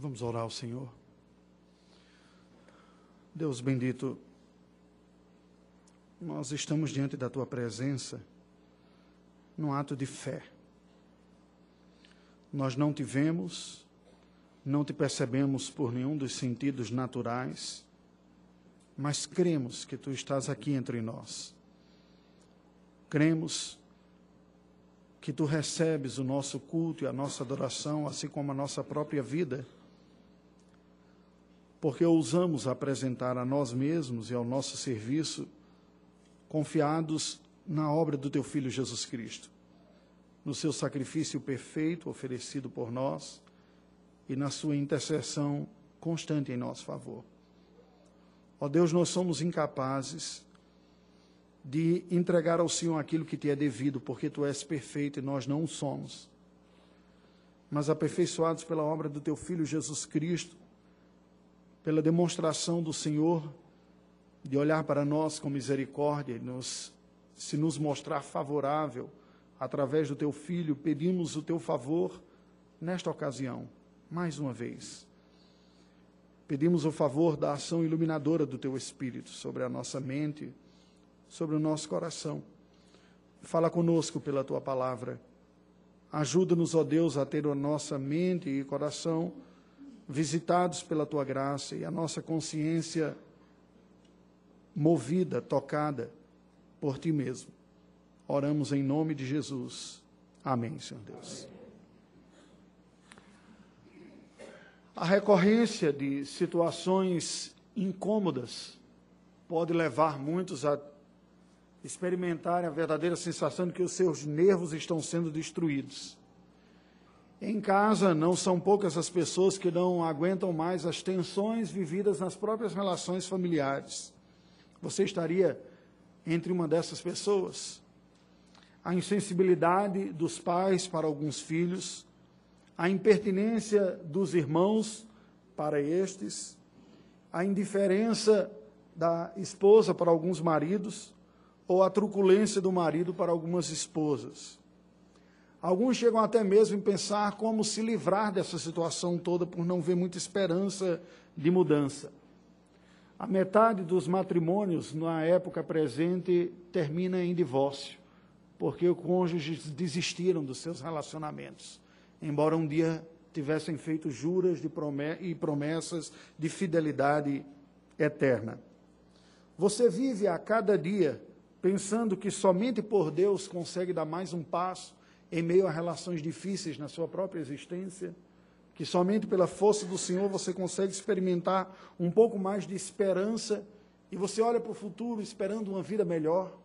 Vamos orar ao Senhor. Deus bendito, nós estamos diante da tua presença num ato de fé. Nós não te vemos, não te percebemos por nenhum dos sentidos naturais, mas cremos que tu estás aqui entre nós. Cremos que tu recebes o nosso culto e a nossa adoração, assim como a nossa própria vida porque ousamos apresentar a nós mesmos e ao nosso serviço confiados na obra do teu Filho Jesus Cristo, no seu sacrifício perfeito oferecido por nós e na sua intercessão constante em nosso favor. Ó Deus, nós somos incapazes de entregar ao Senhor aquilo que te é devido, porque tu és perfeito e nós não somos. Mas aperfeiçoados pela obra do teu Filho Jesus Cristo, pela demonstração do Senhor de olhar para nós com misericórdia e nos, se nos mostrar favorável através do teu filho, pedimos o teu favor nesta ocasião, mais uma vez. Pedimos o favor da ação iluminadora do teu Espírito sobre a nossa mente, sobre o nosso coração. Fala conosco pela tua palavra. Ajuda-nos, ó Deus, a ter a nossa mente e coração visitados pela tua graça e a nossa consciência movida, tocada por ti mesmo. Oramos em nome de Jesus. Amém, Senhor Deus. A recorrência de situações incômodas pode levar muitos a experimentarem a verdadeira sensação de que os seus nervos estão sendo destruídos. Em casa, não são poucas as pessoas que não aguentam mais as tensões vividas nas próprias relações familiares. Você estaria entre uma dessas pessoas? A insensibilidade dos pais para alguns filhos, a impertinência dos irmãos para estes, a indiferença da esposa para alguns maridos, ou a truculência do marido para algumas esposas. Alguns chegam até mesmo a pensar como se livrar dessa situação toda por não ver muita esperança de mudança. A metade dos matrimônios na época presente termina em divórcio, porque os cônjuges desistiram dos seus relacionamentos, embora um dia tivessem feito juras e promessas de fidelidade eterna. Você vive a cada dia pensando que somente por Deus consegue dar mais um passo em meio a relações difíceis na sua própria existência, que somente pela força do Senhor você consegue experimentar um pouco mais de esperança e você olha para o futuro esperando uma vida melhor.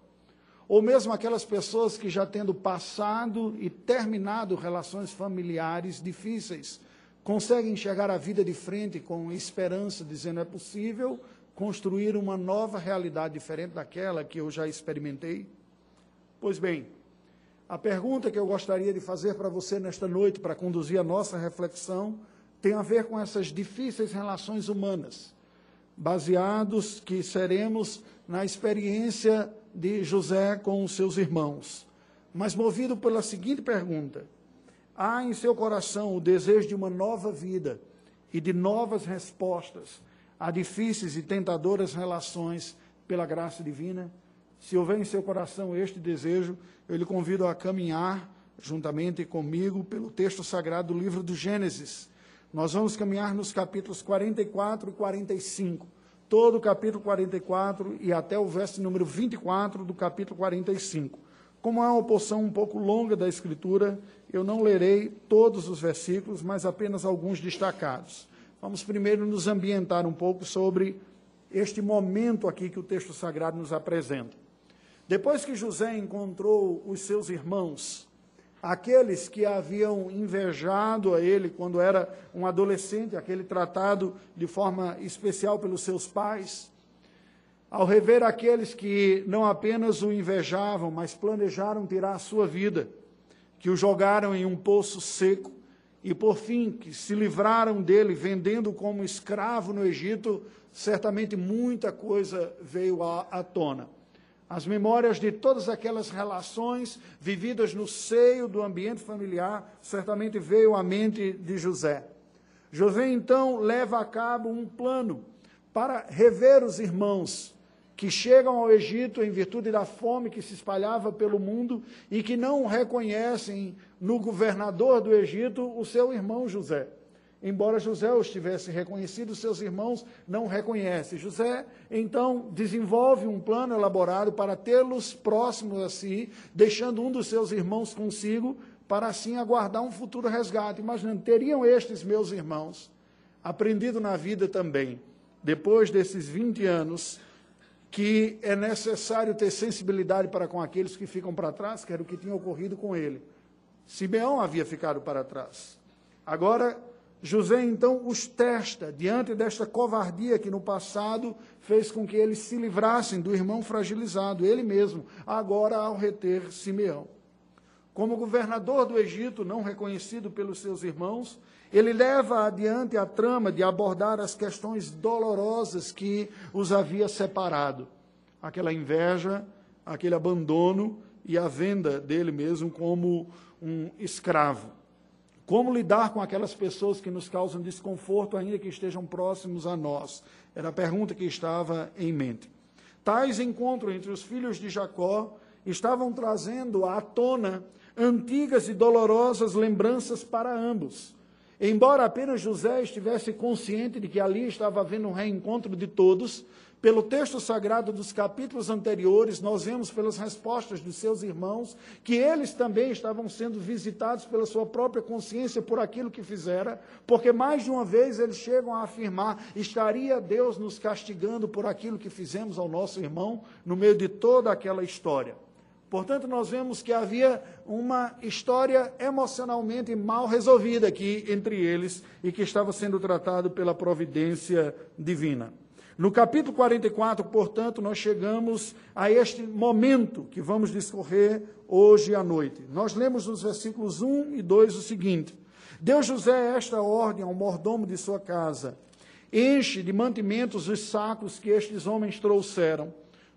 Ou mesmo aquelas pessoas que já tendo passado e terminado relações familiares difíceis, conseguem enxergar a vida de frente com esperança, dizendo é possível construir uma nova realidade diferente daquela que eu já experimentei? Pois bem, a pergunta que eu gostaria de fazer para você nesta noite, para conduzir a nossa reflexão, tem a ver com essas difíceis relações humanas, baseados que seremos na experiência de José com os seus irmãos. Mas movido pela seguinte pergunta: há em seu coração o desejo de uma nova vida e de novas respostas a difíceis e tentadoras relações pela graça divina? Se houver em seu coração este desejo, eu lhe convido a caminhar juntamente comigo pelo texto sagrado do livro do Gênesis. Nós vamos caminhar nos capítulos 44 e 45. Todo o capítulo 44 e até o verso número 24 do capítulo 45. Como é uma porção um pouco longa da Escritura, eu não lerei todos os versículos, mas apenas alguns destacados. Vamos primeiro nos ambientar um pouco sobre este momento aqui que o texto sagrado nos apresenta. Depois que José encontrou os seus irmãos, aqueles que haviam invejado a ele quando era um adolescente, aquele tratado de forma especial pelos seus pais, ao rever aqueles que não apenas o invejavam, mas planejaram tirar a sua vida, que o jogaram em um poço seco e, por fim, que se livraram dele, vendendo como escravo no Egito, certamente muita coisa veio à, à tona as memórias de todas aquelas relações vividas no seio do ambiente familiar, certamente veio à mente de José. José então leva a cabo um plano para rever os irmãos que chegam ao Egito em virtude da fome que se espalhava pelo mundo e que não reconhecem no governador do Egito o seu irmão José. Embora José os tivesse reconhecido, seus irmãos não reconhecem. José, então, desenvolve um plano elaborado para tê-los próximos a si, deixando um dos seus irmãos consigo, para assim aguardar um futuro resgate. Imaginando, teriam estes meus irmãos aprendido na vida também, depois desses 20 anos, que é necessário ter sensibilidade para com aqueles que ficam para trás, que era o que tinha ocorrido com ele. Simeão havia ficado para trás. Agora, José então os testa diante desta covardia que no passado fez com que eles se livrassem do irmão fragilizado, ele mesmo, agora ao reter Simeão. Como governador do Egito, não reconhecido pelos seus irmãos, ele leva adiante a trama de abordar as questões dolorosas que os havia separado. Aquela inveja, aquele abandono e a venda dele mesmo como um escravo. Como lidar com aquelas pessoas que nos causam desconforto, ainda que estejam próximos a nós? Era a pergunta que estava em mente. Tais encontros entre os filhos de Jacó estavam trazendo à tona antigas e dolorosas lembranças para ambos. Embora apenas José estivesse consciente de que ali estava havendo um reencontro de todos, pelo texto sagrado dos capítulos anteriores, nós vemos pelas respostas dos seus irmãos que eles também estavam sendo visitados pela sua própria consciência por aquilo que fizera, porque mais de uma vez eles chegam a afirmar: estaria Deus nos castigando por aquilo que fizemos ao nosso irmão no meio de toda aquela história. Portanto, nós vemos que havia uma história emocionalmente mal resolvida aqui entre eles e que estava sendo tratado pela providência divina. No capítulo 44, portanto, nós chegamos a este momento que vamos discorrer hoje à noite. Nós lemos nos versículos 1 e 2 o seguinte: Deu José esta ordem ao mordomo de sua casa: Enche de mantimentos os sacos que estes homens trouxeram,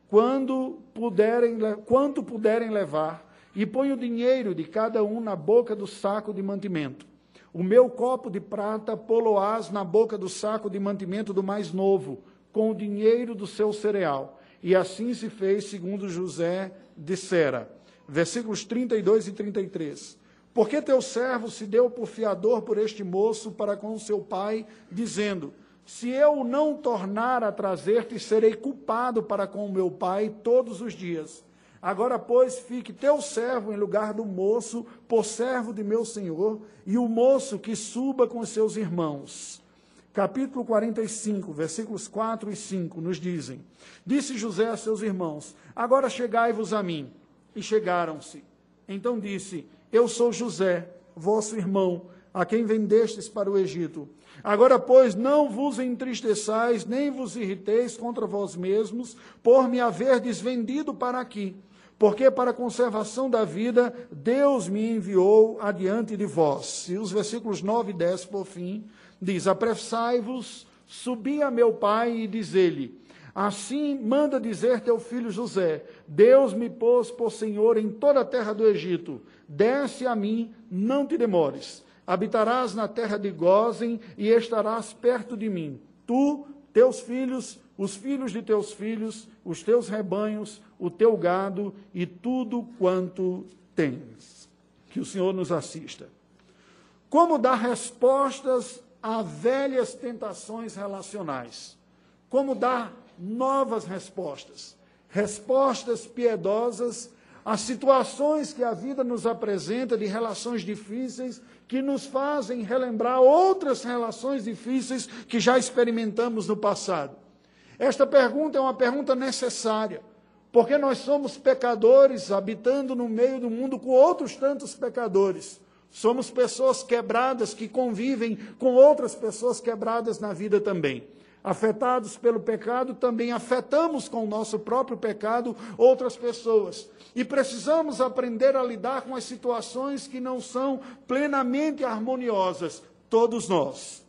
quando puderem, quanto puderem levar, e põe o dinheiro de cada um na boca do saco de mantimento. O meu copo de prata poloás na boca do saco de mantimento do mais novo com o dinheiro do seu cereal. E assim se fez, segundo José dissera. Versículos 32 e 33. Porque teu servo se deu por fiador por este moço para com seu pai, dizendo: Se eu não tornar a trazer-te, serei culpado para com meu pai todos os dias. Agora, pois, fique teu servo em lugar do moço, por servo de meu senhor, e o moço que suba com seus irmãos capítulo 45, versículos 4 e 5, nos dizem: Disse José a seus irmãos: Agora chegai-vos a mim. E chegaram-se. Então disse: Eu sou José, vosso irmão, a quem vendestes para o Egito. Agora, pois, não vos entristeçais, nem vos irriteis contra vós mesmos, por me haverdes vendido para aqui. Porque para a conservação da vida, Deus me enviou adiante de vós. E os versículos 9 e 10, por fim, diz: Apressai-vos, subi a meu pai e diz-lhe: Assim manda dizer teu filho José: Deus me pôs por senhor em toda a terra do Egito. Desce a mim, não te demores. Habitarás na terra de Gozen e estarás perto de mim. Tu, teus filhos, os filhos de teus filhos, os teus rebanhos, o teu gado e tudo quanto tens. Que o Senhor nos assista. Como dar respostas a velhas tentações relacionais. Como dar novas respostas. Respostas piedosas a situações que a vida nos apresenta de relações difíceis que nos fazem relembrar outras relações difíceis que já experimentamos no passado. Esta pergunta é uma pergunta necessária, porque nós somos pecadores habitando no meio do mundo com outros tantos pecadores. Somos pessoas quebradas que convivem com outras pessoas quebradas na vida também. Afetados pelo pecado, também afetamos com o nosso próprio pecado outras pessoas. E precisamos aprender a lidar com as situações que não são plenamente harmoniosas, todos nós.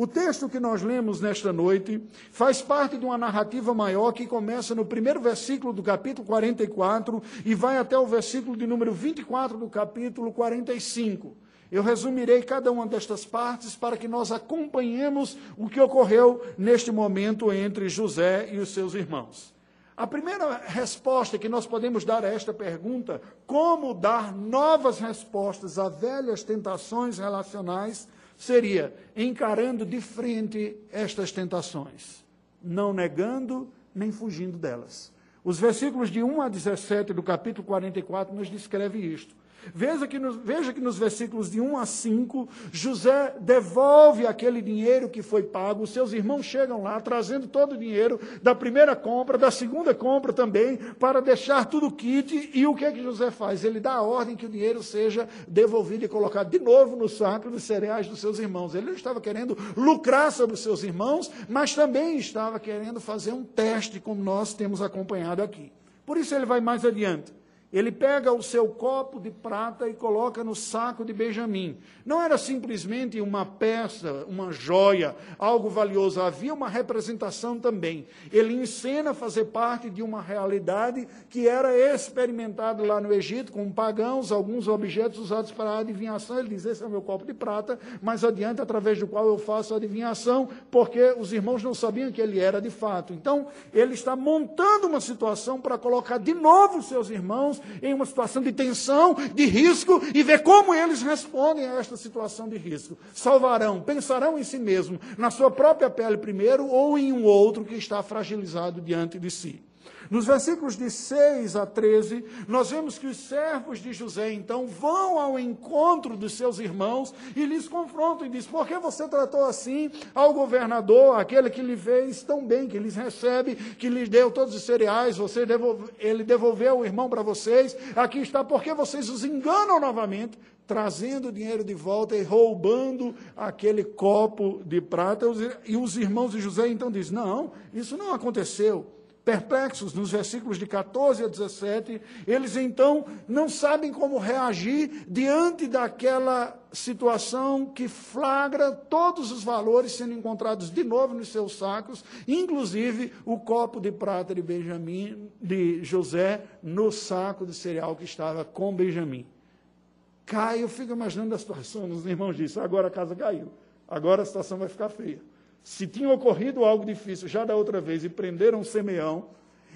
O texto que nós lemos nesta noite faz parte de uma narrativa maior que começa no primeiro versículo do capítulo 44 e vai até o versículo de número 24 do capítulo 45. Eu resumirei cada uma destas partes para que nós acompanhemos o que ocorreu neste momento entre José e os seus irmãos. A primeira resposta que nós podemos dar a esta pergunta, como dar novas respostas a velhas tentações relacionais, seria encarando de frente estas tentações, não negando nem fugindo delas. Os versículos de 1 a 17 do capítulo 44 nos descreve isto. Veja que, nos, veja que nos versículos de 1 a 5, José devolve aquele dinheiro que foi pago. Seus irmãos chegam lá trazendo todo o dinheiro da primeira compra, da segunda compra também, para deixar tudo kit. E o que é que José faz? Ele dá a ordem que o dinheiro seja devolvido e colocado de novo no saco de cereais dos seus irmãos. Ele não estava querendo lucrar sobre os seus irmãos, mas também estava querendo fazer um teste, como nós temos acompanhado aqui. Por isso ele vai mais adiante. Ele pega o seu copo de prata e coloca no saco de Benjamim. Não era simplesmente uma peça, uma joia, algo valioso, havia uma representação também. Ele encena fazer parte de uma realidade que era experimentada lá no Egito com pagãos, alguns objetos usados para adivinhação. Ele diz: Esse é o meu copo de prata, mais adiante, através do qual eu faço a adivinhação, porque os irmãos não sabiam que ele era de fato. Então, ele está montando uma situação para colocar de novo seus irmãos em uma situação de tensão, de risco, e ver como eles respondem a esta situação de risco. Salvarão, pensarão em si mesmo, na sua própria pele primeiro, ou em um outro que está fragilizado diante de si. Nos versículos de 6 a 13, nós vemos que os servos de José, então, vão ao encontro dos seus irmãos e lhes confrontam e diz: Por que você tratou assim ao governador, aquele que lhe fez tão bem, que lhes recebe, que lhes deu todos os cereais, você devolve, ele devolveu o irmão para vocês, aqui está, por que vocês os enganam novamente? trazendo o dinheiro de volta e roubando aquele copo de prata. E os irmãos de José então dizem: Não, isso não aconteceu perplexos nos versículos de 14 a 17, eles então não sabem como reagir diante daquela situação que flagra todos os valores sendo encontrados de novo nos seus sacos, inclusive o copo de prata de Benjamim, de José, no saco de cereal que estava com Benjamim. Cai, eu fico imaginando a situação, os irmãos disseram, agora a casa caiu, agora a situação vai ficar feia. Se tinha ocorrido algo difícil já da outra vez e prenderam Simeão,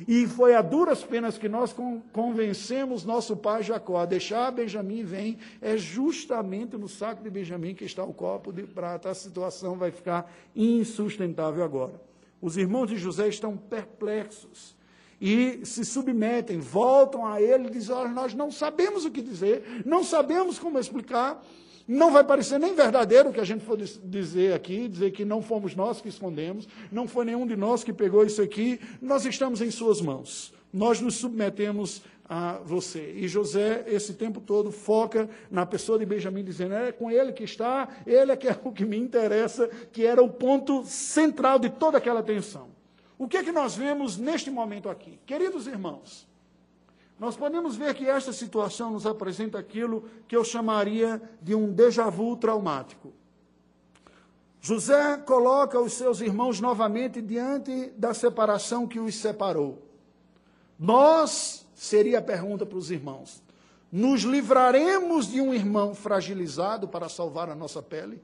e foi a duras penas que nós convencemos nosso pai Jacó a deixar Benjamim vem, é justamente no saco de Benjamim que está o copo de prata. A situação vai ficar insustentável agora. Os irmãos de José estão perplexos e se submetem, voltam a ele e dizem: Olha, nós não sabemos o que dizer, não sabemos como explicar. Não vai parecer nem verdadeiro o que a gente for dizer aqui, dizer que não fomos nós que escondemos, não foi nenhum de nós que pegou isso aqui, nós estamos em suas mãos. Nós nos submetemos a você. E José, esse tempo todo, foca na pessoa de Benjamim, dizendo: é com ele que está, ele é que é o que me interessa, que era o ponto central de toda aquela tensão. O que é que nós vemos neste momento aqui? Queridos irmãos, nós podemos ver que esta situação nos apresenta aquilo que eu chamaria de um déjà vu traumático. José coloca os seus irmãos novamente diante da separação que os separou. Nós, seria a pergunta para os irmãos, nos livraremos de um irmão fragilizado para salvar a nossa pele?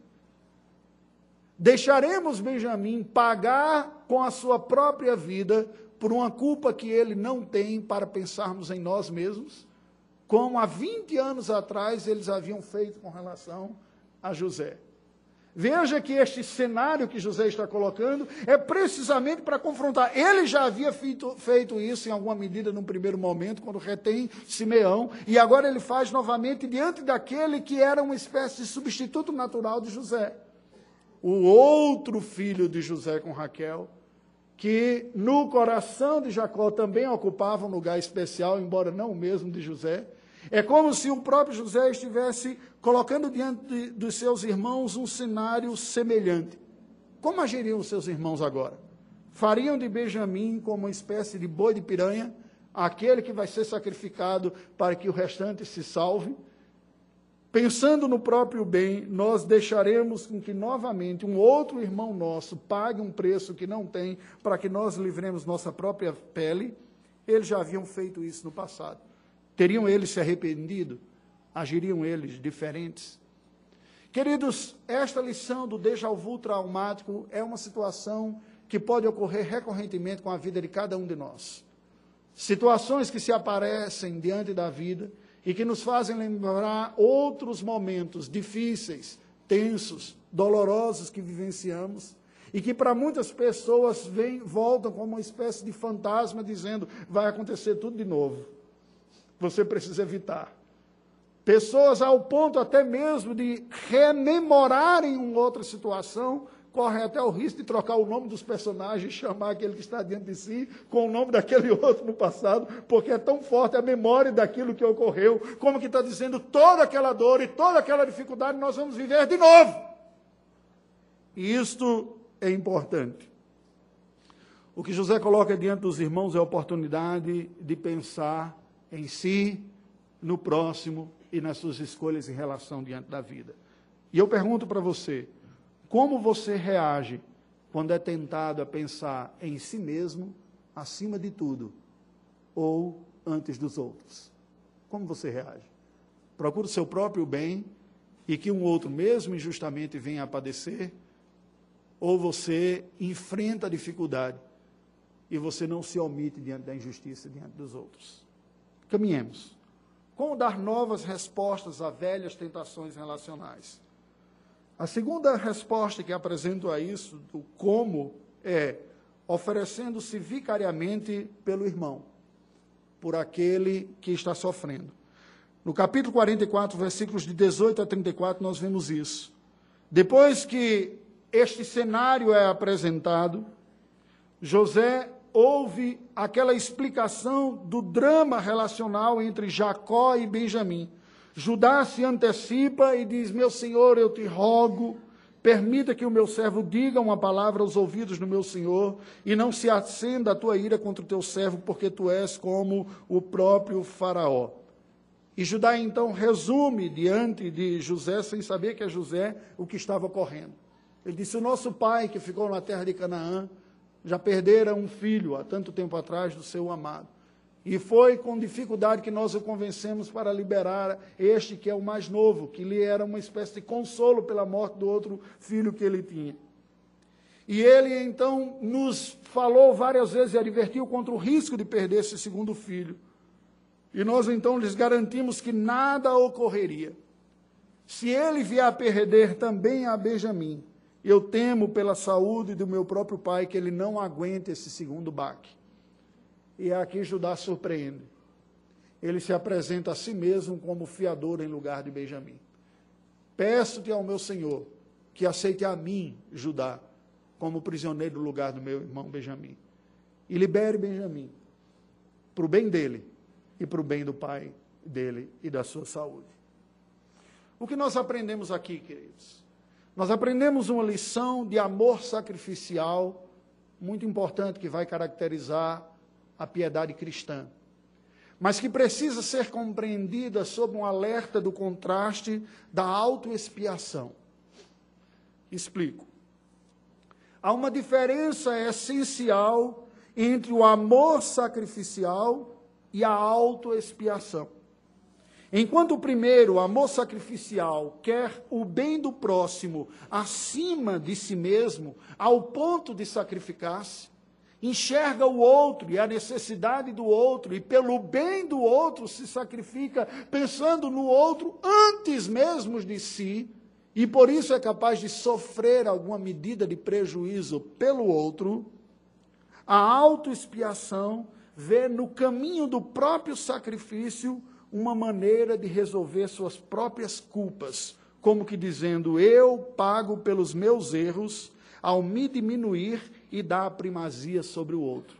Deixaremos Benjamim pagar com a sua própria vida por uma culpa que ele não tem para pensarmos em nós mesmos, como há 20 anos atrás eles haviam feito com relação a José. Veja que este cenário que José está colocando é precisamente para confrontar. Ele já havia feito, feito, isso em alguma medida num primeiro momento, quando retém Simeão, e agora ele faz novamente diante daquele que era uma espécie de substituto natural de José. O outro filho de José com Raquel, que no coração de Jacó também ocupava um lugar especial, embora não o mesmo de José. É como se o próprio José estivesse colocando diante de, dos seus irmãos um cenário semelhante. Como agiriam os seus irmãos agora? Fariam de Benjamim como uma espécie de boi de piranha, aquele que vai ser sacrificado para que o restante se salve? Pensando no próprio bem, nós deixaremos com que novamente um outro irmão nosso pague um preço que não tem para que nós livremos nossa própria pele. Eles já haviam feito isso no passado. Teriam eles se arrependido? Agiriam eles diferentes? Queridos, esta lição do déjà vu traumático é uma situação que pode ocorrer recorrentemente com a vida de cada um de nós. Situações que se aparecem diante da vida e que nos fazem lembrar outros momentos difíceis, tensos, dolorosos que vivenciamos e que para muitas pessoas vem, voltam como uma espécie de fantasma dizendo: vai acontecer tudo de novo. Você precisa evitar. Pessoas ao ponto até mesmo de rememorarem uma outra situação, correm até o risco de trocar o nome dos personagens, chamar aquele que está diante de si com o nome daquele outro no passado, porque é tão forte a memória daquilo que ocorreu, como que está dizendo toda aquela dor e toda aquela dificuldade nós vamos viver de novo. E isto é importante. O que José coloca diante dos irmãos é a oportunidade de pensar em si, no próximo e nas suas escolhas em relação diante da vida. E eu pergunto para você, como você reage quando é tentado a pensar em si mesmo acima de tudo ou antes dos outros? Como você reage? Procura o seu próprio bem e que um outro, mesmo injustamente, venha a padecer? ou você enfrenta a dificuldade e você não se omite diante da injustiça diante dos outros. Caminhemos. Como dar novas respostas a velhas tentações relacionais? A segunda resposta que apresento a isso, do como, é oferecendo-se vicariamente pelo irmão, por aquele que está sofrendo. No capítulo 44, versículos de 18 a 34, nós vemos isso. Depois que este cenário é apresentado, José ouve aquela explicação do drama relacional entre Jacó e Benjamim. Judá se antecipa e diz: Meu senhor, eu te rogo, permita que o meu servo diga uma palavra aos ouvidos do meu senhor, e não se acenda a tua ira contra o teu servo, porque tu és como o próprio Faraó. E Judá então resume diante de José, sem saber que é José, o que estava ocorrendo. Ele disse: O nosso pai, que ficou na terra de Canaã, já perdera um filho há tanto tempo atrás do seu amado. E foi com dificuldade que nós o convencemos para liberar este que é o mais novo, que lhe era uma espécie de consolo pela morte do outro filho que ele tinha. E ele então nos falou várias vezes e advertiu contra o risco de perder esse segundo filho. E nós então lhes garantimos que nada ocorreria. Se ele vier a perder também a Benjamim, eu temo pela saúde do meu próprio pai que ele não aguente esse segundo baque. E é aqui Judá surpreende. Ele se apresenta a si mesmo como fiador em lugar de Benjamim. Peço-te ao meu Senhor que aceite a mim, Judá, como prisioneiro no lugar do meu irmão Benjamim. E libere Benjamim para o bem dele e para o bem do pai dele e da sua saúde. O que nós aprendemos aqui, queridos? Nós aprendemos uma lição de amor sacrificial muito importante que vai caracterizar a piedade cristã, mas que precisa ser compreendida sob um alerta do contraste da autoexpiação. Explico. Há uma diferença essencial entre o amor sacrificial e a autoexpiação. Enquanto o primeiro, o amor sacrificial, quer o bem do próximo acima de si mesmo, ao ponto de sacrificar-se, enxerga o outro e a necessidade do outro, e pelo bem do outro se sacrifica, pensando no outro antes mesmo de si, e por isso é capaz de sofrer alguma medida de prejuízo pelo outro, a autoexpiação vê no caminho do próprio sacrifício uma maneira de resolver suas próprias culpas, como que dizendo: Eu pago pelos meus erros ao me diminuir e dar a primazia sobre o outro.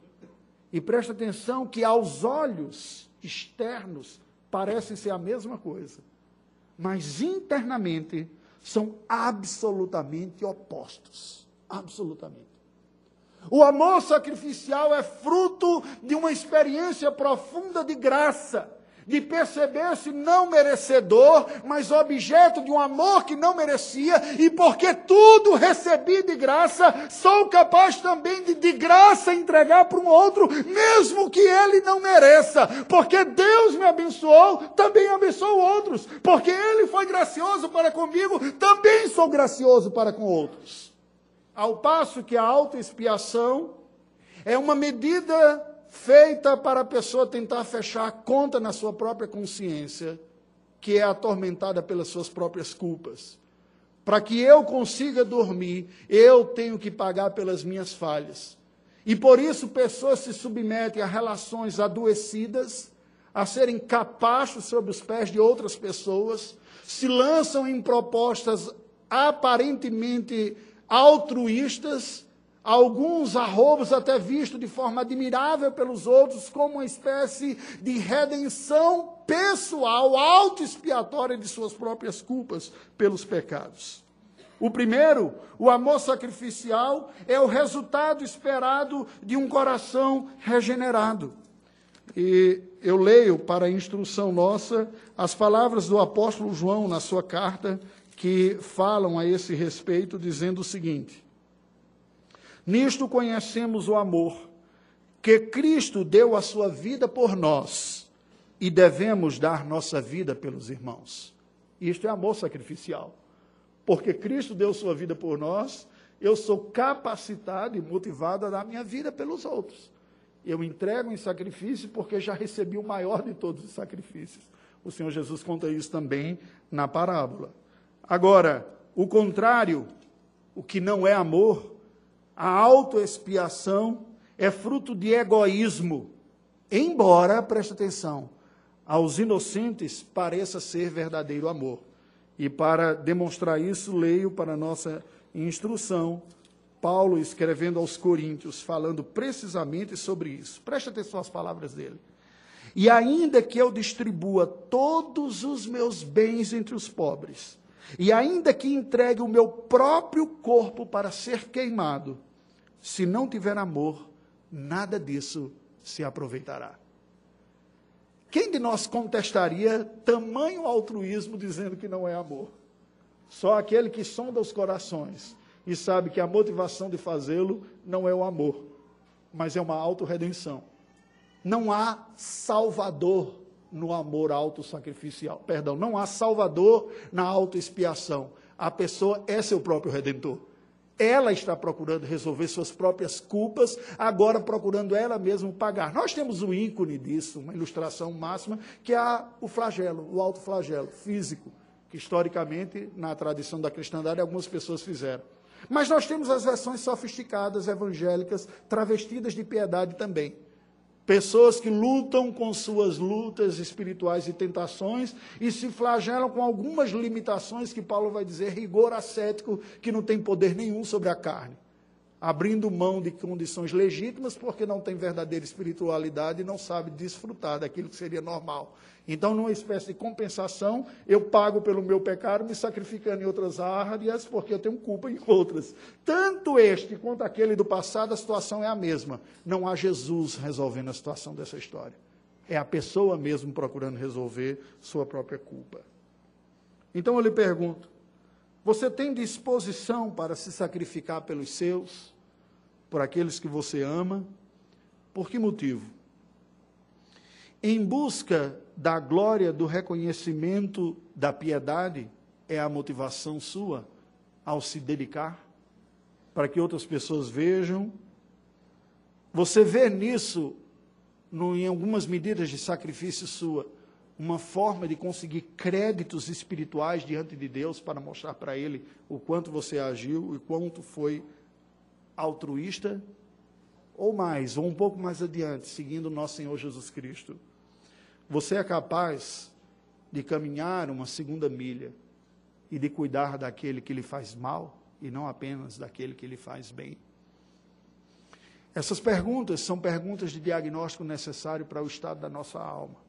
E presta atenção que aos olhos externos parecem ser a mesma coisa, mas internamente são absolutamente opostos. Absolutamente. O amor sacrificial é fruto de uma experiência profunda de graça de perceber-se não merecedor, mas objeto de um amor que não merecia, e porque tudo recebi de graça, sou capaz também de de graça entregar para um outro, mesmo que ele não mereça, porque Deus me abençoou, também abençoo outros, porque ele foi gracioso para comigo, também sou gracioso para com outros. Ao passo que a autoexpiação é uma medida feita para a pessoa tentar fechar a conta na sua própria consciência, que é atormentada pelas suas próprias culpas. Para que eu consiga dormir, eu tenho que pagar pelas minhas falhas. E por isso pessoas se submetem a relações adoecidas, a serem capachos sobre os pés de outras pessoas, se lançam em propostas aparentemente altruístas, alguns arrobos até visto de forma admirável pelos outros como uma espécie de redenção pessoal, auto-expiatória de suas próprias culpas pelos pecados. O primeiro, o amor sacrificial, é o resultado esperado de um coração regenerado. E eu leio para a instrução nossa as palavras do apóstolo João na sua carta, que falam a esse respeito, dizendo o seguinte: Nisto conhecemos o amor, que Cristo deu a sua vida por nós e devemos dar nossa vida pelos irmãos. Isto é amor sacrificial. Porque Cristo deu sua vida por nós, eu sou capacitado e motivado a dar minha vida pelos outros. Eu entrego em sacrifício porque já recebi o maior de todos os sacrifícios. O Senhor Jesus conta isso também na parábola. Agora, o contrário, o que não é amor, a autoexpiação é fruto de egoísmo, embora, preste atenção, aos inocentes pareça ser verdadeiro amor. E para demonstrar isso, leio para nossa instrução Paulo escrevendo aos Coríntios, falando precisamente sobre isso. Preste atenção às palavras dele. E ainda que eu distribua todos os meus bens entre os pobres, e ainda que entregue o meu próprio corpo para ser queimado, se não tiver amor, nada disso se aproveitará. Quem de nós contestaria tamanho altruísmo dizendo que não é amor? Só aquele que sonda os corações e sabe que a motivação de fazê-lo não é o amor, mas é uma autorredenção. Não há salvador no amor autossacrificial. Perdão, não há salvador na autoexpiação. A pessoa é seu próprio redentor. Ela está procurando resolver suas próprias culpas, agora procurando ela mesma pagar. Nós temos o ícone disso, uma ilustração máxima, que é o flagelo, o alto flagelo físico, que historicamente, na tradição da cristandade, algumas pessoas fizeram. Mas nós temos as versões sofisticadas, evangélicas, travestidas de piedade também. Pessoas que lutam com suas lutas espirituais e tentações e se flagelam com algumas limitações que Paulo vai dizer rigor ascético que não tem poder nenhum sobre a carne abrindo mão de condições legítimas, porque não tem verdadeira espiritualidade e não sabe desfrutar daquilo que seria normal. Então, numa espécie de compensação, eu pago pelo meu pecado, me sacrificando em outras áreas, porque eu tenho culpa em outras. Tanto este quanto aquele do passado, a situação é a mesma. Não há Jesus resolvendo a situação dessa história. É a pessoa mesmo procurando resolver sua própria culpa. Então, eu lhe pergunto: você tem disposição para se sacrificar pelos seus, por aqueles que você ama? Por que motivo? Em busca da glória, do reconhecimento, da piedade, é a motivação sua ao se dedicar, para que outras pessoas vejam. Você vê nisso, no, em algumas medidas de sacrifício sua, uma forma de conseguir créditos espirituais diante de Deus para mostrar para Ele o quanto você agiu e quanto foi altruísta, ou mais, ou um pouco mais adiante, seguindo o nosso Senhor Jesus Cristo. Você é capaz de caminhar uma segunda milha e de cuidar daquele que lhe faz mal e não apenas daquele que lhe faz bem. Essas perguntas são perguntas de diagnóstico necessário para o estado da nossa alma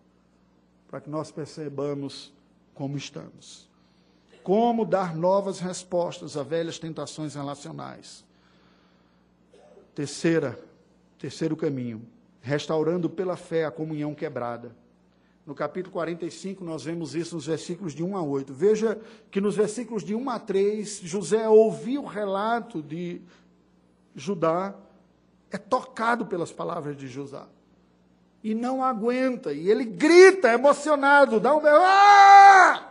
para que nós percebamos como estamos. Como dar novas respostas a velhas tentações relacionais. Terceira, terceiro caminho, restaurando pela fé a comunhão quebrada. No capítulo 45, nós vemos isso nos versículos de 1 a 8. Veja que nos versículos de 1 a 3, José ouviu o relato de Judá, é tocado pelas palavras de José. E não aguenta, e ele grita emocionado, dá um ah!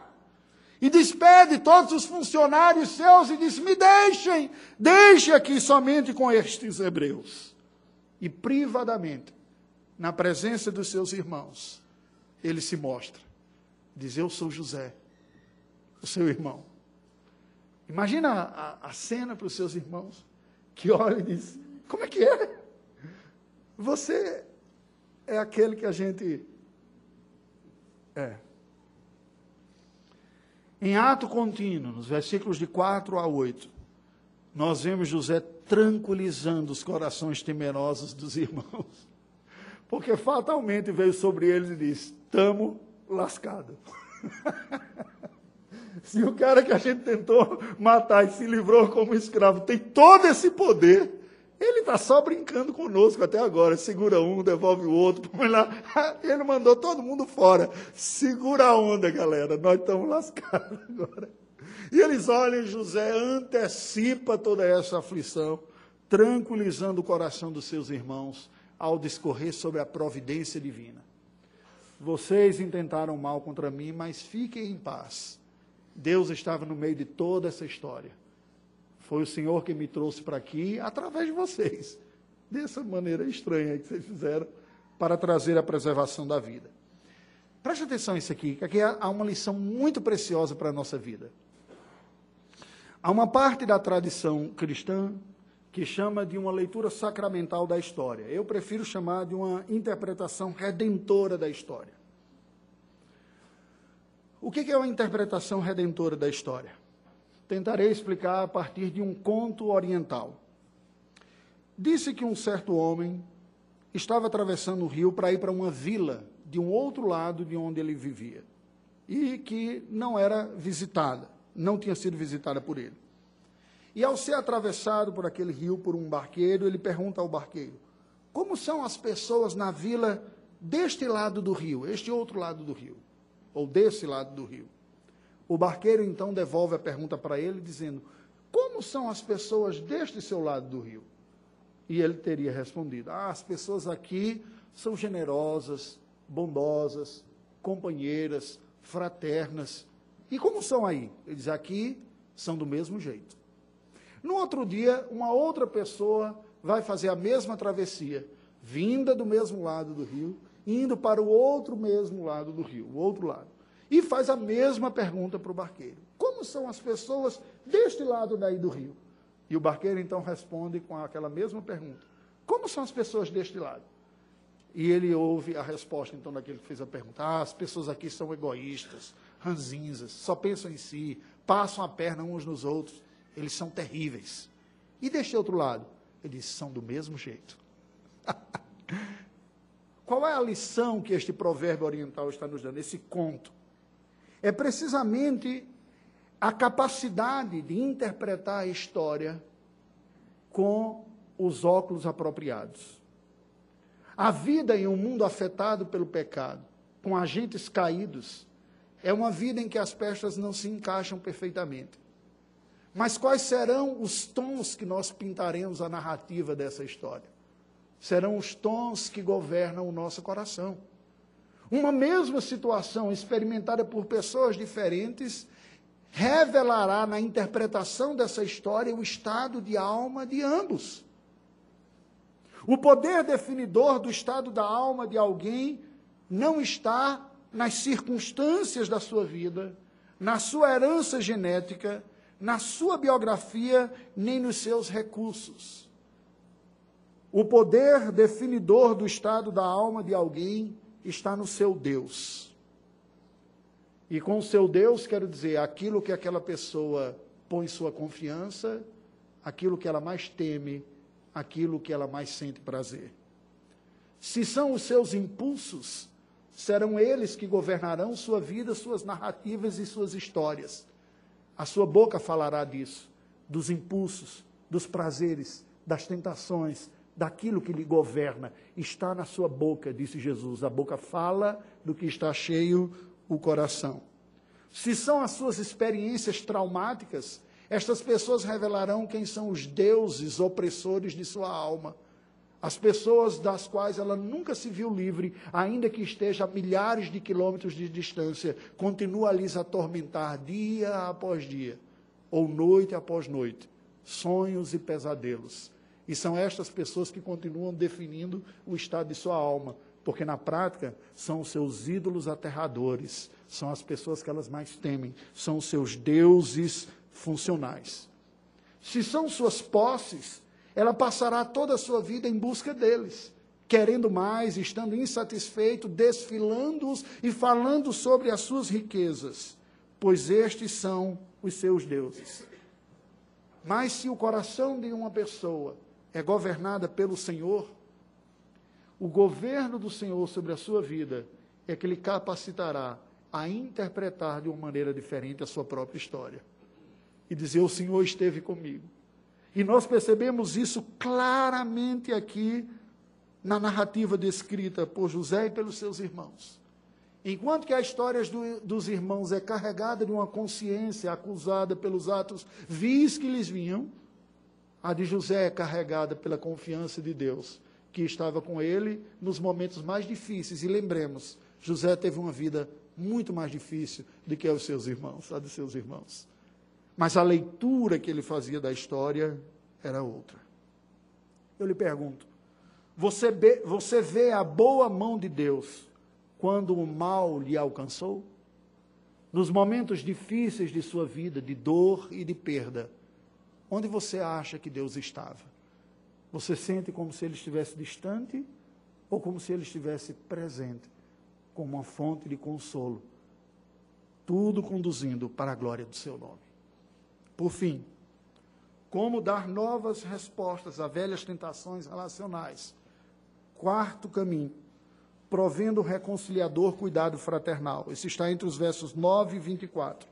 E despede todos os funcionários seus e diz: Me deixem, deixe aqui somente com estes hebreus. E privadamente, na presença dos seus irmãos, ele se mostra. Diz: Eu sou José, o seu irmão. Imagina a, a cena para os seus irmãos, que olha e diz: Como é que é? Você é aquele que a gente é. Em ato contínuo, nos versículos de 4 a 8, nós vemos José tranquilizando os corações temerosos dos irmãos. Porque fatalmente veio sobre eles e disse: Estamos lascados. se o cara que a gente tentou matar e se livrou como escravo tem todo esse poder, ele está só brincando conosco até agora. Segura um, devolve o outro. Ele mandou todo mundo fora. Segura a onda, galera. Nós estamos lascados agora. E eles olham, José antecipa toda essa aflição, tranquilizando o coração dos seus irmãos ao discorrer sobre a providência divina. Vocês intentaram mal contra mim, mas fiquem em paz. Deus estava no meio de toda essa história. Foi o Senhor que me trouxe para aqui através de vocês. Dessa maneira estranha que vocês fizeram para trazer a preservação da vida. Preste atenção nisso aqui, que aqui há uma lição muito preciosa para a nossa vida. Há uma parte da tradição cristã que chama de uma leitura sacramental da história. Eu prefiro chamar de uma interpretação redentora da história. O que é uma interpretação redentora da história? Tentarei explicar a partir de um conto oriental. Disse que um certo homem estava atravessando o rio para ir para uma vila de um outro lado de onde ele vivia e que não era visitada, não tinha sido visitada por ele. E ao ser atravessado por aquele rio por um barqueiro, ele pergunta ao barqueiro: Como são as pessoas na vila deste lado do rio, este outro lado do rio, ou desse lado do rio? O barqueiro então devolve a pergunta para ele, dizendo: Como são as pessoas deste seu lado do rio? E ele teria respondido: Ah, as pessoas aqui são generosas, bondosas, companheiras, fraternas. E como são aí? Ele diz: Aqui são do mesmo jeito. No outro dia, uma outra pessoa vai fazer a mesma travessia, vinda do mesmo lado do rio, indo para o outro mesmo lado do rio, o outro lado e faz a mesma pergunta para o barqueiro: Como são as pessoas deste lado daí do rio? E o barqueiro então responde com aquela mesma pergunta: Como são as pessoas deste lado? E ele ouve a resposta então daquele que fez a pergunta: Ah, as pessoas aqui são egoístas, ranzinzas, só pensam em si, passam a perna uns nos outros, eles são terríveis. E deste outro lado? Eles são do mesmo jeito. Qual é a lição que este provérbio oriental está nos dando? Esse conto é precisamente a capacidade de interpretar a história com os óculos apropriados. A vida em um mundo afetado pelo pecado, com agentes caídos, é uma vida em que as peças não se encaixam perfeitamente. Mas quais serão os tons que nós pintaremos a narrativa dessa história? Serão os tons que governam o nosso coração. Uma mesma situação experimentada por pessoas diferentes revelará na interpretação dessa história o estado de alma de ambos. O poder definidor do estado da alma de alguém não está nas circunstâncias da sua vida, na sua herança genética, na sua biografia, nem nos seus recursos. O poder definidor do estado da alma de alguém está no seu Deus. E com o seu Deus, quero dizer, aquilo que aquela pessoa põe sua confiança, aquilo que ela mais teme, aquilo que ela mais sente prazer. Se são os seus impulsos, serão eles que governarão sua vida, suas narrativas e suas histórias. A sua boca falará disso, dos impulsos, dos prazeres, das tentações, daquilo que lhe governa está na sua boca, disse Jesus. A boca fala do que está cheio o coração. Se são as suas experiências traumáticas, estas pessoas revelarão quem são os deuses opressores de sua alma. As pessoas das quais ela nunca se viu livre, ainda que esteja a milhares de quilômetros de distância, continua a lhes atormentar dia após dia, ou noite após noite, sonhos e pesadelos. E são estas pessoas que continuam definindo o estado de sua alma, porque na prática são os seus ídolos aterradores, são as pessoas que elas mais temem, são os seus deuses funcionais. Se são suas posses, ela passará toda a sua vida em busca deles, querendo mais, estando insatisfeito, desfilando-os e falando sobre as suas riquezas, pois estes são os seus deuses. Mas se o coração de uma pessoa é governada pelo Senhor, o governo do Senhor sobre a sua vida é que lhe capacitará a interpretar de uma maneira diferente a sua própria história e dizer: O Senhor esteve comigo. E nós percebemos isso claramente aqui na narrativa descrita por José e pelos seus irmãos. Enquanto que a história do, dos irmãos é carregada de uma consciência acusada pelos atos vis que lhes vinham, a de José é carregada pela confiança de Deus, que estava com ele nos momentos mais difíceis. E lembremos, José teve uma vida muito mais difícil do que os seus irmãos, a dos seus irmãos. Mas a leitura que ele fazia da história era outra. Eu lhe pergunto: você você vê a boa mão de Deus quando o mal lhe alcançou? Nos momentos difíceis de sua vida, de dor e de perda, onde você acha que Deus estava? Você sente como se ele estivesse distante ou como se ele estivesse presente, como uma fonte de consolo? Tudo conduzindo para a glória do seu nome. Por fim, como dar novas respostas a velhas tentações relacionais. Quarto caminho, provendo o reconciliador cuidado fraternal. Esse está entre os versos 9 e 24.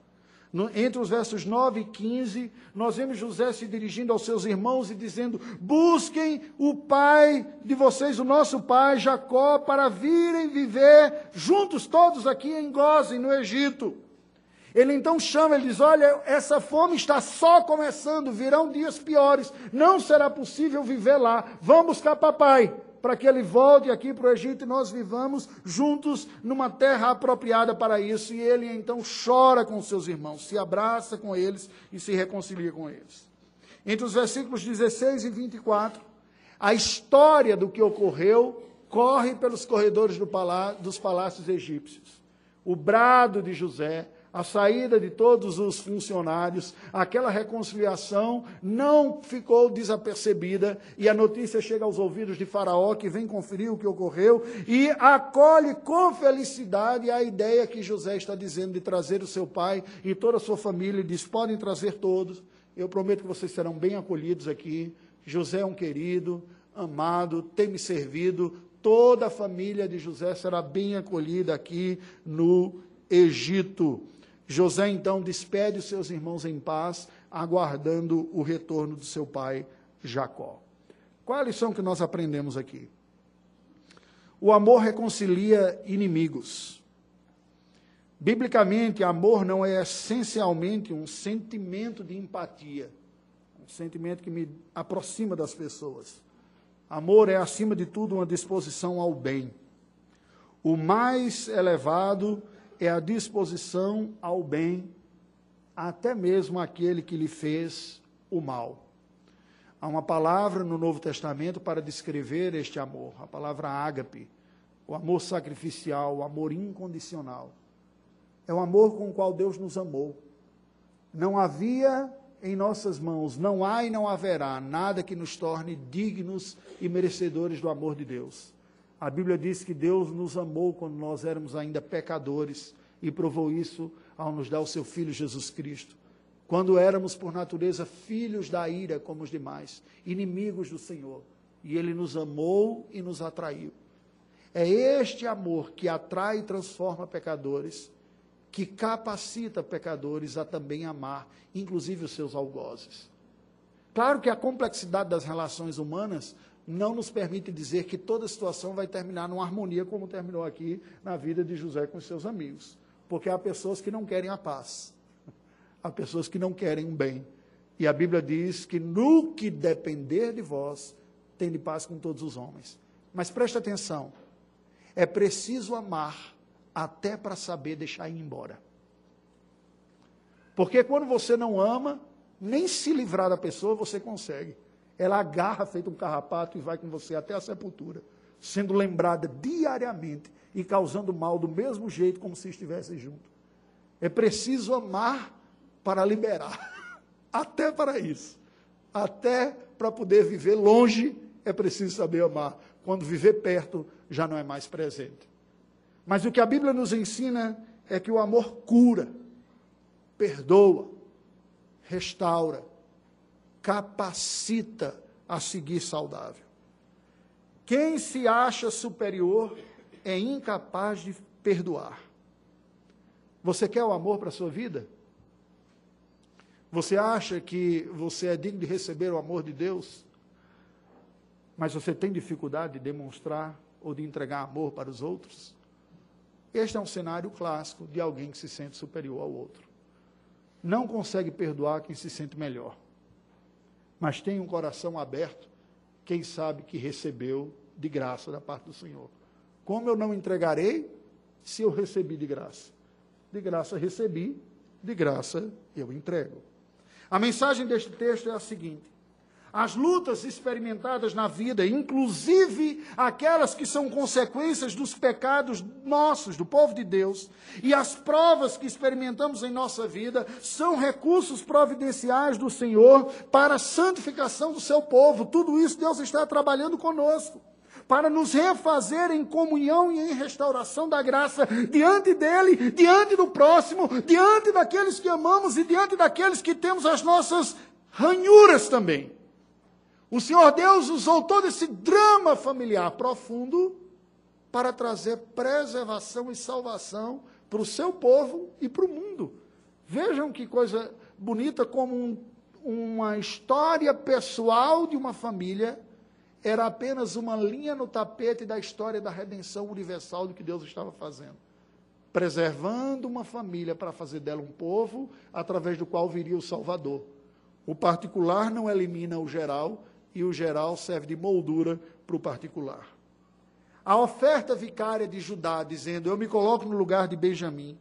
No, entre os versos 9 e 15, nós vemos José se dirigindo aos seus irmãos e dizendo: Busquem o pai de vocês, o nosso pai Jacó, para virem viver juntos todos aqui em Gozen, no Egito. Ele então chama, ele diz: Olha, essa fome está só começando, virão dias piores, não será possível viver lá. Vamos buscar papai, para que ele volte aqui para o Egito e nós vivamos juntos numa terra apropriada para isso. E ele então chora com seus irmãos, se abraça com eles e se reconcilia com eles. Entre os versículos 16 e 24, a história do que ocorreu corre pelos corredores do palá dos palácios egípcios. O brado de José, a saída de todos os funcionários, aquela reconciliação não ficou desapercebida e a notícia chega aos ouvidos de Faraó, que vem conferir o que ocorreu e acolhe com felicidade a ideia que José está dizendo de trazer o seu pai e toda a sua família. Diz: podem trazer todos, eu prometo que vocês serão bem acolhidos aqui. José é um querido, amado, tem me servido. Toda a família de José será bem acolhida aqui no Egito. José então despede os seus irmãos em paz, aguardando o retorno do seu pai Jacó. Qual a lição que nós aprendemos aqui? O amor reconcilia inimigos. Biblicamente, amor não é essencialmente um sentimento de empatia, um sentimento que me aproxima das pessoas. Amor é, acima de tudo, uma disposição ao bem. O mais elevado é a disposição ao bem, até mesmo aquele que lhe fez o mal. Há uma palavra no Novo Testamento para descrever este amor, a palavra ágape, o amor sacrificial, o amor incondicional. É o amor com o qual Deus nos amou. Não havia em nossas mãos, não há e não haverá nada que nos torne dignos e merecedores do amor de Deus. A Bíblia diz que Deus nos amou quando nós éramos ainda pecadores e provou isso ao nos dar o seu Filho Jesus Cristo. Quando éramos, por natureza, filhos da ira como os demais, inimigos do Senhor. E Ele nos amou e nos atraiu. É este amor que atrai e transforma pecadores, que capacita pecadores a também amar, inclusive os seus algozes. Claro que a complexidade das relações humanas não nos permite dizer que toda situação vai terminar numa harmonia como terminou aqui na vida de José com os seus amigos. Porque há pessoas que não querem a paz. Há pessoas que não querem um bem. E a Bíblia diz que no que depender de vós, tem de paz com todos os homens. Mas preste atenção, é preciso amar até para saber deixar ir embora. Porque quando você não ama, nem se livrar da pessoa você consegue. Ela agarra feito um carrapato e vai com você até a sepultura, sendo lembrada diariamente e causando mal do mesmo jeito como se estivesse junto. É preciso amar para liberar. Até para isso. Até para poder viver longe é preciso saber amar. Quando viver perto já não é mais presente. Mas o que a Bíblia nos ensina é que o amor cura, perdoa, restaura, capacita a seguir saudável. Quem se acha superior é incapaz de perdoar. Você quer o amor para a sua vida? Você acha que você é digno de receber o amor de Deus? Mas você tem dificuldade de demonstrar ou de entregar amor para os outros? Este é um cenário clássico de alguém que se sente superior ao outro. Não consegue perdoar quem se sente melhor. Mas tem um coração aberto, quem sabe que recebeu de graça da parte do Senhor. Como eu não entregarei se eu recebi de graça? De graça recebi, de graça eu entrego. A mensagem deste texto é a seguinte: as lutas experimentadas na vida, inclusive aquelas que são consequências dos pecados nossos, do povo de Deus, e as provas que experimentamos em nossa vida, são recursos providenciais do Senhor para a santificação do seu povo. Tudo isso Deus está trabalhando conosco para nos refazer em comunhão e em restauração da graça diante dele, diante do próximo, diante daqueles que amamos e diante daqueles que temos as nossas ranhuras também. O Senhor Deus usou todo esse drama familiar profundo para trazer preservação e salvação para o seu povo e para o mundo. Vejam que coisa bonita, como um, uma história pessoal de uma família era apenas uma linha no tapete da história da redenção universal do que Deus estava fazendo. Preservando uma família para fazer dela um povo, através do qual viria o Salvador. O particular não elimina o geral, e o geral serve de moldura para o particular. A oferta vicária de Judá, dizendo: Eu me coloco no lugar de Benjamim,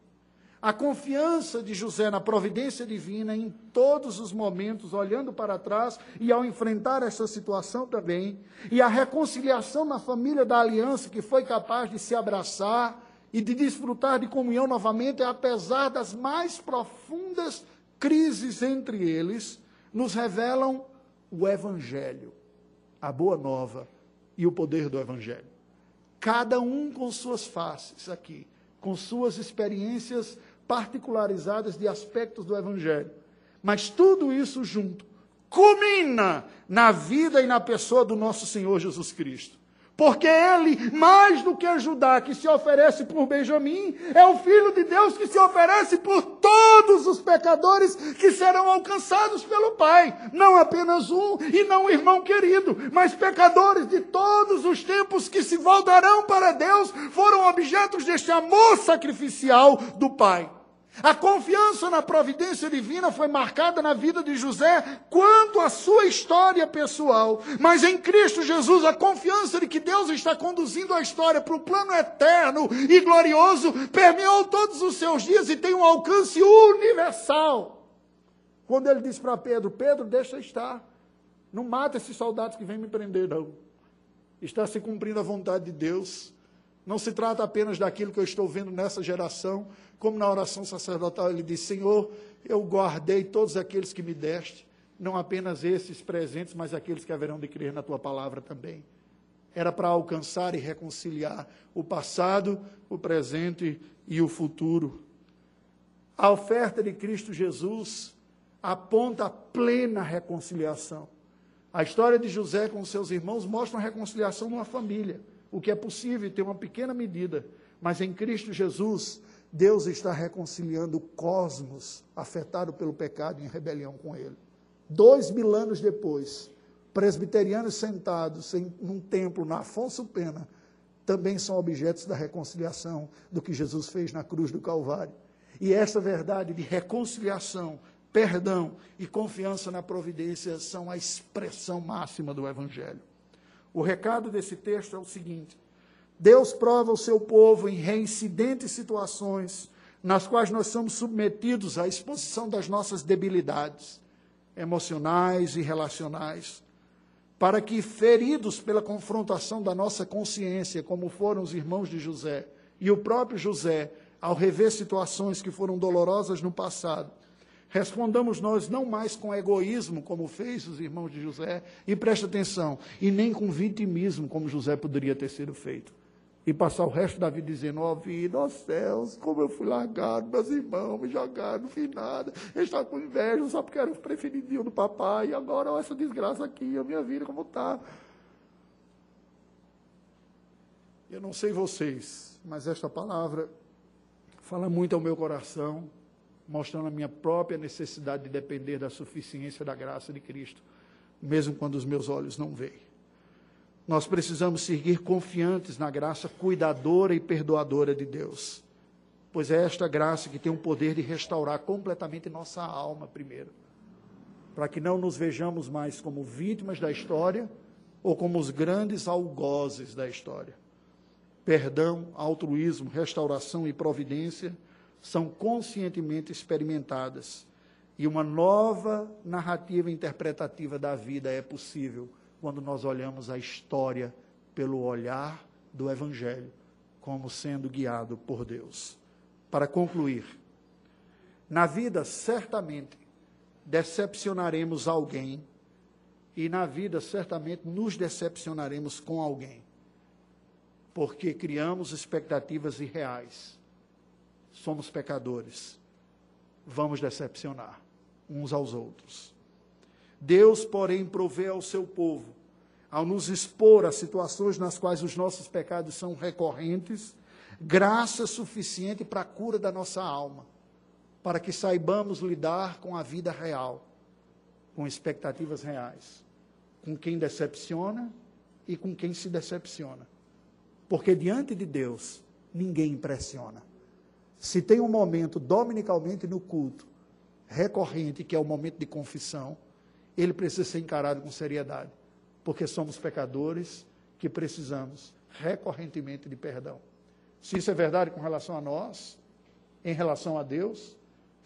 a confiança de José na providência divina em todos os momentos, olhando para trás e ao enfrentar essa situação também, e a reconciliação na família da aliança que foi capaz de se abraçar e de desfrutar de comunhão novamente, apesar das mais profundas crises entre eles, nos revelam o Evangelho, a boa nova e o poder do Evangelho. Cada um com suas faces aqui, com suas experiências particularizadas de aspectos do Evangelho. Mas tudo isso junto culmina na vida e na pessoa do nosso Senhor Jesus Cristo. Porque ele, mais do que Judá, que se oferece por Benjamim, é o Filho de Deus que se oferece por todos os pecadores que serão alcançados pelo Pai. Não apenas um e não um irmão querido, mas pecadores de todos os tempos que se voltarão para Deus foram objetos deste amor sacrificial do Pai. A confiança na providência divina foi marcada na vida de José quanto à sua história pessoal. Mas em Cristo Jesus, a confiança de que Deus está conduzindo a história para o plano eterno e glorioso permeou todos os seus dias e tem um alcance universal. Quando ele disse para Pedro: Pedro, deixa estar. Não mata esses soldados que vêm me prender, não. Está se cumprindo a vontade de Deus. Não se trata apenas daquilo que eu estou vendo nessa geração, como na oração sacerdotal ele diz: Senhor, eu guardei todos aqueles que me deste, não apenas esses presentes, mas aqueles que haverão de crer na tua palavra também. Era para alcançar e reconciliar o passado, o presente e o futuro. A oferta de Cristo Jesus aponta a plena reconciliação. A história de José com seus irmãos mostra uma reconciliação numa família o que é possível ter uma pequena medida, mas em Cristo Jesus, Deus está reconciliando o cosmos afetado pelo pecado em rebelião com Ele. Dois mil anos depois, presbiterianos sentados em um templo na Afonso Pena também são objetos da reconciliação do que Jesus fez na cruz do Calvário. E essa verdade de reconciliação, perdão e confiança na providência são a expressão máxima do Evangelho. O recado desse texto é o seguinte: Deus prova o seu povo em reincidentes situações nas quais nós somos submetidos à exposição das nossas debilidades emocionais e relacionais, para que, feridos pela confrontação da nossa consciência, como foram os irmãos de José e o próprio José, ao rever situações que foram dolorosas no passado, respondamos nós não mais com egoísmo, como fez os irmãos de José, e preste atenção, e nem com vitimismo, como José poderia ter sido feito e passar o resto da vida dizendo, ó oh, vida, ó oh, céus, como eu fui largado, meus irmãos me jogaram, não fiz nada, estava com inveja só porque era o preferidinho do papai, e agora olha essa desgraça aqui, a minha vida como está. Eu não sei vocês, mas esta palavra fala muito ao meu coração, mostrando a minha própria necessidade de depender da suficiência da graça de Cristo, mesmo quando os meus olhos não veem. Nós precisamos seguir confiantes na graça cuidadora e perdoadora de Deus, pois é esta graça que tem o poder de restaurar completamente nossa alma, primeiro, para que não nos vejamos mais como vítimas da história ou como os grandes algozes da história. Perdão, altruísmo, restauração e providência são conscientemente experimentadas e uma nova narrativa interpretativa da vida é possível quando nós olhamos a história pelo olhar do Evangelho, como sendo guiado por Deus. Para concluir, na vida certamente decepcionaremos alguém e na vida certamente nos decepcionaremos com alguém, porque criamos expectativas irreais. Somos pecadores. Vamos decepcionar uns aos outros. Deus, porém, provê ao seu povo, ao nos expor a situações nas quais os nossos pecados são recorrentes, graça suficiente para a cura da nossa alma, para que saibamos lidar com a vida real, com expectativas reais, com quem decepciona e com quem se decepciona. Porque diante de Deus, ninguém impressiona. Se tem um momento dominicalmente no culto, recorrente, que é o momento de confissão, ele precisa ser encarado com seriedade, porque somos pecadores que precisamos recorrentemente de perdão. Se isso é verdade com relação a nós, em relação a Deus,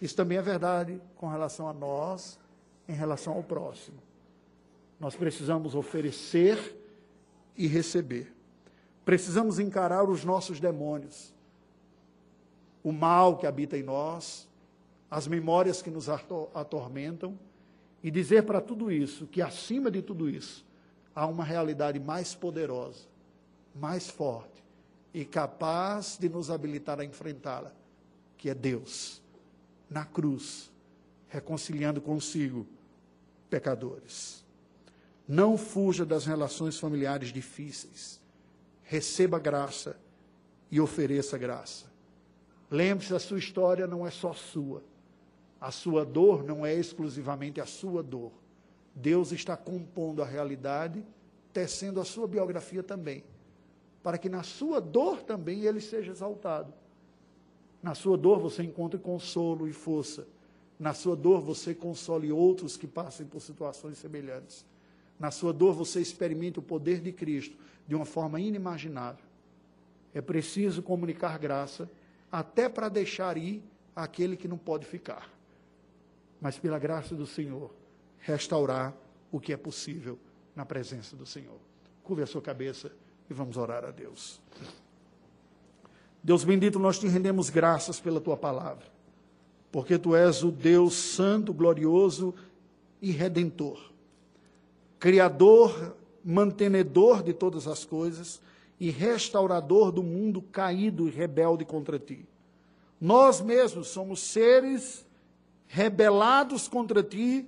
isso também é verdade com relação a nós, em relação ao próximo. Nós precisamos oferecer e receber. Precisamos encarar os nossos demônios, o mal que habita em nós, as memórias que nos atormentam e dizer para tudo isso que, acima de tudo isso, há uma realidade mais poderosa, mais forte e capaz de nos habilitar a enfrentá-la, que é Deus, na cruz, reconciliando consigo pecadores. Não fuja das relações familiares difíceis. Receba graça e ofereça graça. Lembre-se, a sua história não é só sua. A sua dor não é exclusivamente a sua dor. Deus está compondo a realidade, tecendo a sua biografia também, para que na sua dor também ele seja exaltado. Na sua dor você encontre consolo e força. Na sua dor você console outros que passem por situações semelhantes. Na sua dor você experimente o poder de Cristo de uma forma inimaginável. É preciso comunicar graça até para deixar ir aquele que não pode ficar mas pela graça do Senhor, restaurar o que é possível na presença do Senhor. Curve a sua cabeça e vamos orar a Deus. Deus bendito, nós te rendemos graças pela tua palavra, porque tu és o Deus santo, glorioso e redentor, criador, mantenedor de todas as coisas e restaurador do mundo caído e rebelde contra ti. Nós mesmos somos seres rebelados contra ti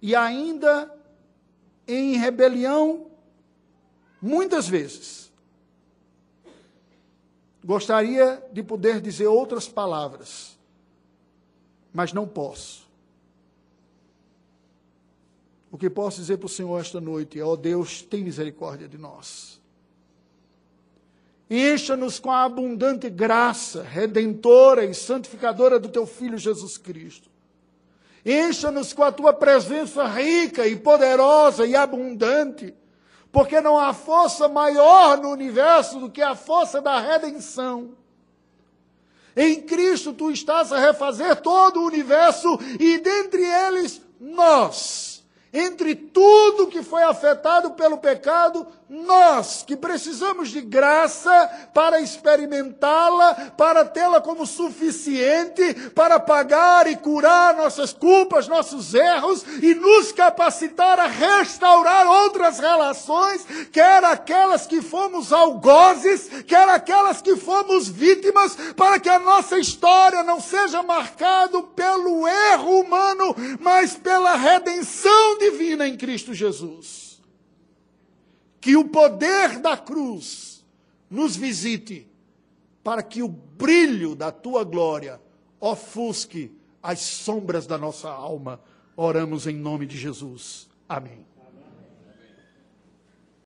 e ainda em rebelião muitas vezes. Gostaria de poder dizer outras palavras, mas não posso. O que posso dizer para o Senhor esta noite é: ó oh Deus, tem misericórdia de nós. Encha-nos com a abundante graça redentora e santificadora do teu Filho Jesus Cristo. Encha-nos com a tua presença rica e poderosa e abundante, porque não há força maior no universo do que a força da redenção. Em Cristo tu estás a refazer todo o universo e dentre eles nós entre tudo que foi afetado pelo pecado, nós que precisamos de graça para experimentá-la, para tê-la como suficiente para pagar e curar nossas culpas, nossos erros e nos capacitar a restaurar outras relações, quer aquelas que fomos algozes, quer aquelas que fomos vítimas, para que a nossa história não seja marcada pelo erro humano, mas pela redenção divina em Cristo Jesus. Que o poder da cruz nos visite, para que o brilho da tua glória ofusque as sombras da nossa alma. Oramos em nome de Jesus. Amém.